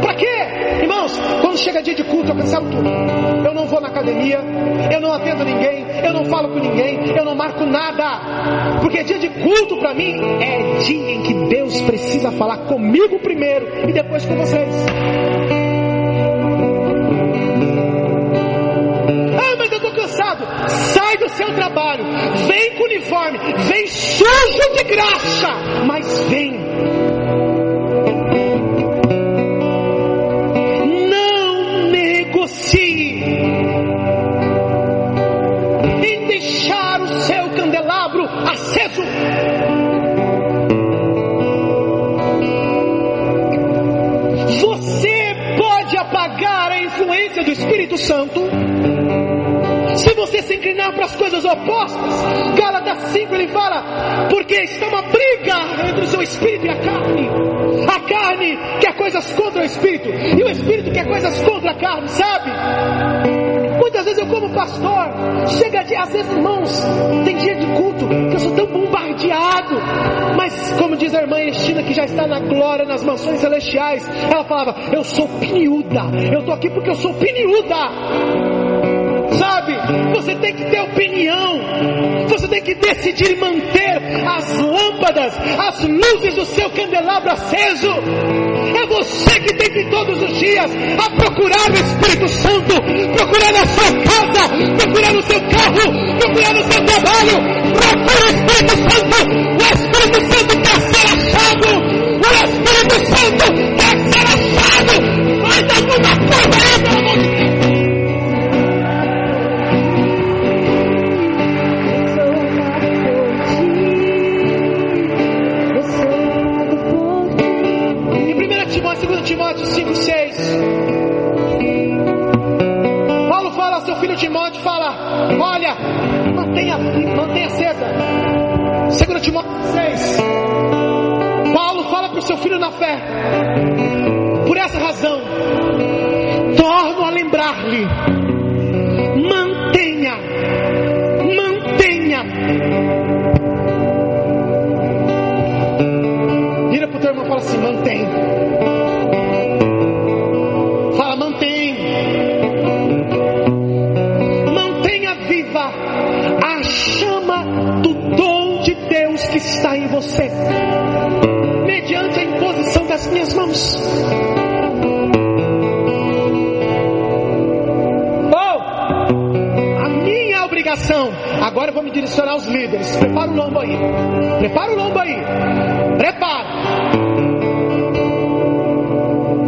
Para quê? Irmãos, quando chega dia de culto, eu cancelo tudo. Eu não vou na academia, eu não atendo ninguém, eu não falo com ninguém, eu não marco nada. Porque dia de culto para mim é dia em que Deus precisa falar comigo primeiro e depois com vocês. cansado, sai do seu trabalho, vem com uniforme, vem sujo de graça, mas vem. Espírito Santo se você se inclinar para as coisas opostas, Gálatas 5 ele fala, porque está uma briga entre o seu espírito e a carne. A carne quer coisas contra o espírito, e o espírito quer coisas contra a carne, sabe? Muitas vezes eu, como pastor, chega de, às vezes, irmãos, tem dia de culto que eu sou tão bombardeado. Mas, como diz a irmã Estina, que já está na glória, nas mansões celestiais, ela falava: Eu sou piniuda, eu estou aqui porque eu sou piniuda. Sabe? Você tem que ter opinião. Você tem que decidir manter as lâmpadas, as luzes do seu candelabro aceso. É você que tem que todos os dias a procurar o Espírito Santo, procurar na sua casa, procurar no seu carro, procurar no seu trabalho. Procure o Espírito Santo. O Espírito Santo quer ser achado. O Espírito Santo quer ser achado. Faz alguma coisa olha, mantenha, mantenha acesa. 2 Timóteo 6. Paulo fala para o seu filho na fé. Por essa razão, torno a lembrar-lhe. Mantenha, mantenha. Vira pro teu irmão e fala assim: mantém. Dom de Deus que está em você, mediante a imposição das minhas mãos. Oh, a minha obrigação. Agora eu vou me direcionar aos líderes. Prepara o lombo aí. Prepara o lombo aí. Prepara.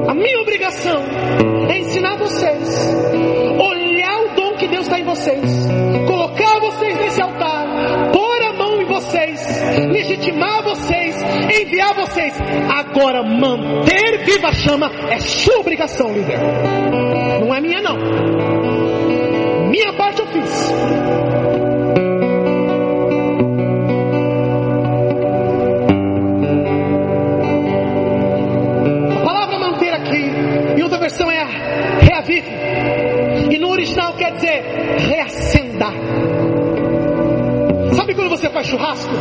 A minha obrigação é ensinar vocês, olhar o dom que Deus está em vocês, legitimar vocês, enviar vocês. Agora, manter viva a chama é sua obrigação, líder. Não é minha, não. Minha parte eu fiz. Quando você faz churrasco?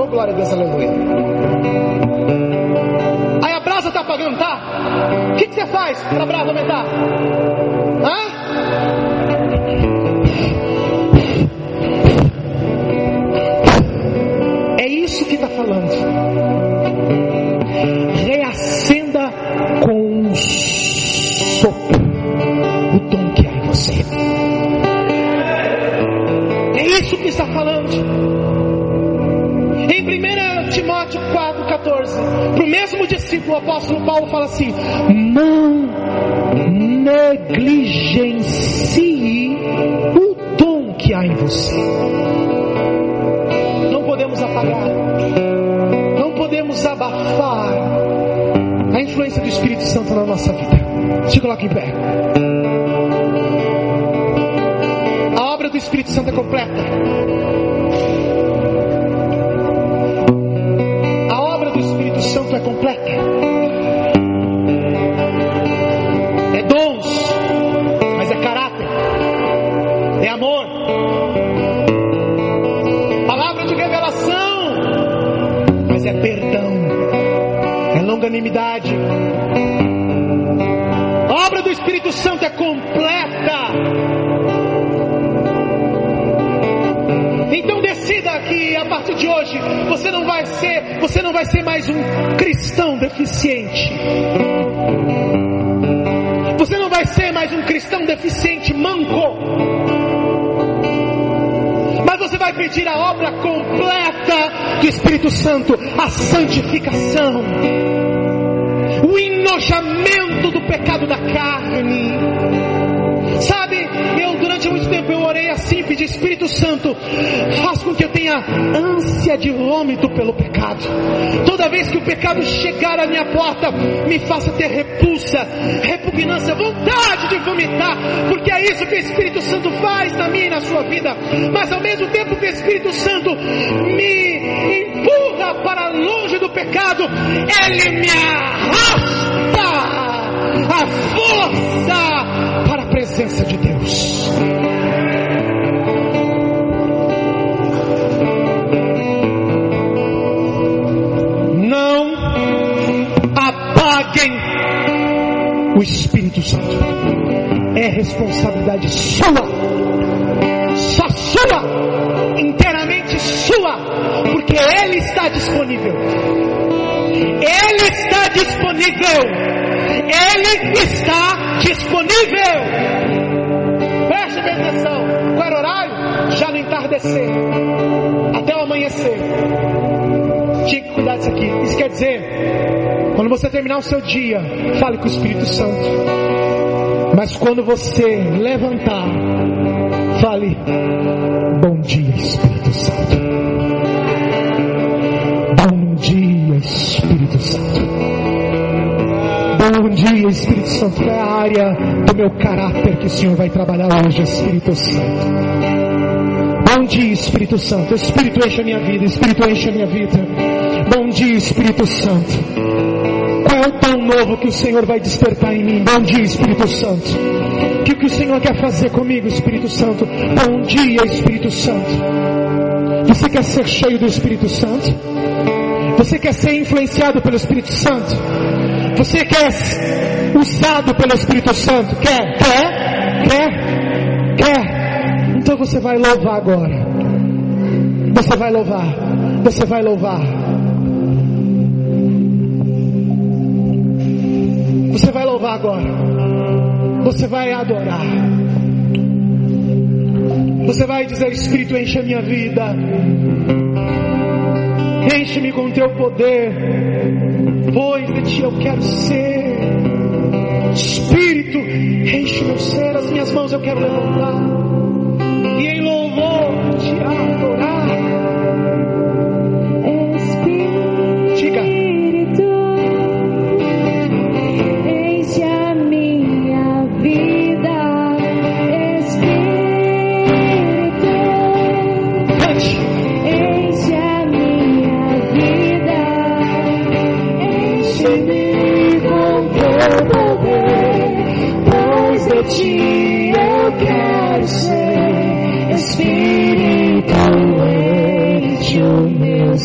Oh, glória a Deus, aleluia. Aí a brasa está apagando, tá? O que, que você faz para a brasa aumentar? Hã? É isso que está falando. Reacenda com um sopro o dom que há em você. É isso que está falando. Discípulo, o apóstolo Paulo fala assim: Não negligencie o dom que há em você. Não podemos apagar, não podemos abafar a influência do Espírito Santo na nossa vida. Se coloque em pé. A obra do Espírito Santo é completa. A obra do Espírito Santo é completa. Deficiente. Você não vai ser mais um cristão deficiente manco. Mas você vai pedir a obra completa do Espírito Santo, a santificação, o enojamento do pecado da carne. Sabe, eu tempo eu orei assim, pedi Espírito Santo, faz com que eu tenha ânsia de vômito pelo pecado. Toda vez que o pecado chegar à minha porta, me faça ter repulsa, repugnância, vontade de vomitar, porque é isso que o Espírito Santo faz na minha e na sua vida. Mas ao mesmo tempo que o Espírito Santo me empurra para longe do pecado, ele me arrasta a força para a presença de Deus. Sua, só sua, inteiramente sua, porque Ele está disponível. Ele está disponível. Ele está disponível. Preste bem atenção. Qual era o horário? Já no entardecer. Até o amanhecer. Tinha que cuidar disso aqui. Isso quer dizer, quando você terminar o seu dia, fale com o Espírito Santo. Mas quando você levantar, fale: Bom dia, Espírito Santo. Bom dia, Espírito Santo. Bom dia, Espírito Santo. É a área do meu caráter que o Senhor vai trabalhar hoje, Espírito Santo. Bom dia, Espírito Santo. Espírito enche a minha vida, Espírito enche a minha vida. Bom dia, Espírito Santo. Novo que o Senhor vai despertar em mim? Bom dia, Espírito Santo. O que, que o Senhor quer fazer comigo, Espírito Santo? Bom dia, Espírito Santo. Você quer ser cheio do Espírito Santo? Você quer ser influenciado pelo Espírito Santo? Você quer ser usado pelo Espírito Santo? Quer? Quer? Quer? Quer? Então você vai louvar agora. Você vai louvar. Você vai louvar. Você vai louvar agora. Você vai adorar. Você vai dizer: Espírito, enche a minha vida. Enche-me com teu poder. Pois de ti eu quero ser. Espírito, enche meu ser. As minhas mãos eu quero levantar. Espírito, enche o meu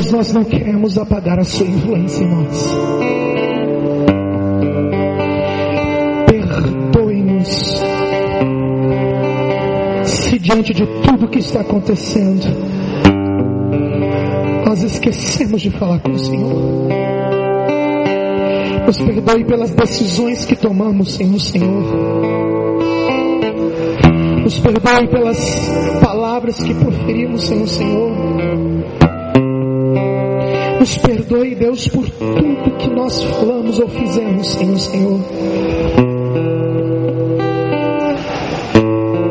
Deus, nós não queremos apagar a sua influência em nós. Perdoe-nos se diante de tudo que está acontecendo, nós esquecemos de falar com o Senhor. Nos perdoe pelas decisões que tomamos sem o Senhor. Nos perdoe pelas palavras que proferimos sem o Senhor. Nos perdoe, Deus, por tudo que nós falamos ou fizemos sem o Senhor.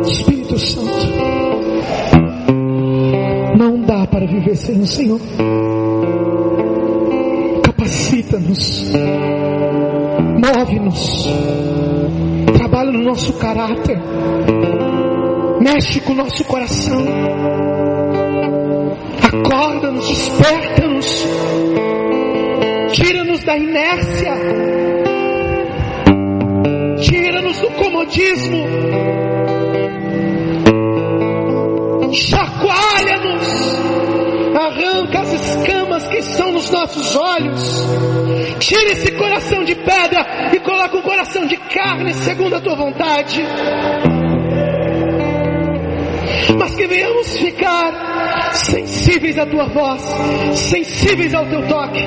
Espírito Santo, não dá para viver sem o Senhor. Capacita-nos, move-nos, trabalha no nosso caráter, mexe com o nosso coração, acorda-nos, desperta-nos, tira-nos da inércia, tira-nos do comodismo, chacoalha-nos, arranca as escamas que estão nos nossos olhos, tira esse coração de pedra e coloca um coração de carne segundo a tua vontade. Mas que venhamos ficar sensíveis à tua voz, sensíveis ao teu toque.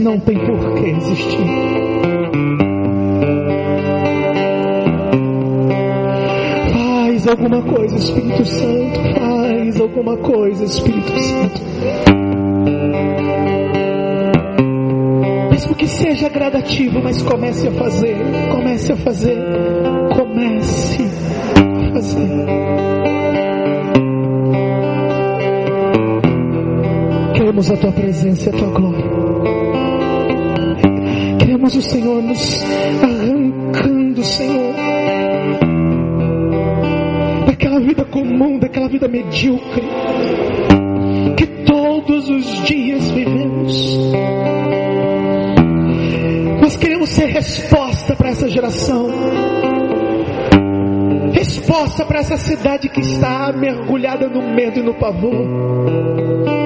Não tem por que existir. Faz alguma coisa, Espírito Santo. Faz alguma coisa, Espírito Santo. Mesmo que seja gradativo, mas comece a fazer. Comece a fazer. Comece a fazer. Queremos a tua presença e a tua glória. Queremos o Senhor nos arrancando, Senhor, daquela vida comum, daquela vida medíocre que todos os dias vivemos. Nós queremos ser resposta para essa geração. Resposta para essa cidade que está mergulhada no medo e no pavor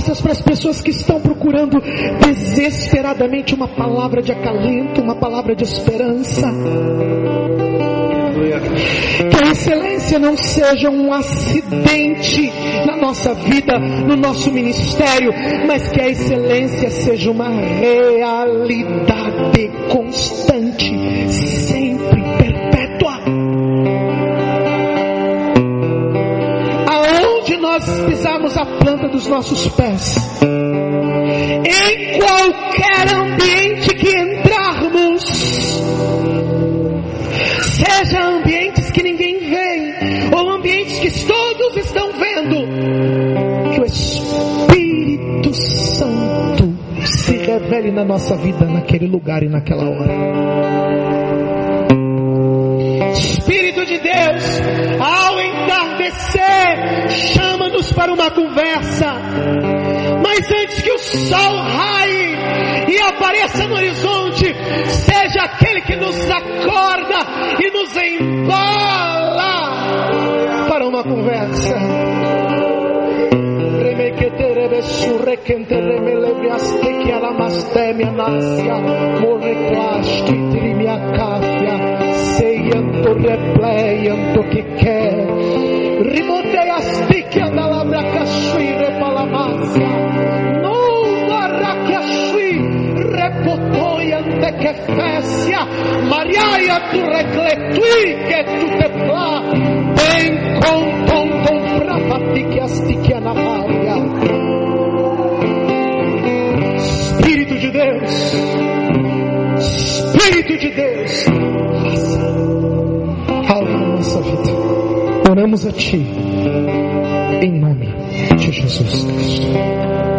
respostas para as pessoas que estão procurando desesperadamente uma palavra de acalento, uma palavra de esperança. Que a excelência não seja um acidente na nossa vida, no nosso ministério, mas que a excelência seja uma realidade constante, pisarmos a planta dos nossos pés, em qualquer ambiente que entrarmos, seja ambientes que ninguém vê, ou ambientes que todos estão vendo, que o Espírito Santo se revele na nossa vida, naquele lugar e naquela hora. Espírito de Deus, ao entardecer, chama-nos para uma conversa. Mas antes que o sol raie e apareça no horizonte, seja aquele que nos acorda e nos embola para uma conversa. Repleianto que quer, que fécia, mariaia tu recletui que tu te bem com tom com frapati que na. Espírito de Deus, Espírito de Deus, Oramos a Ti, em nome de Jesus Cristo.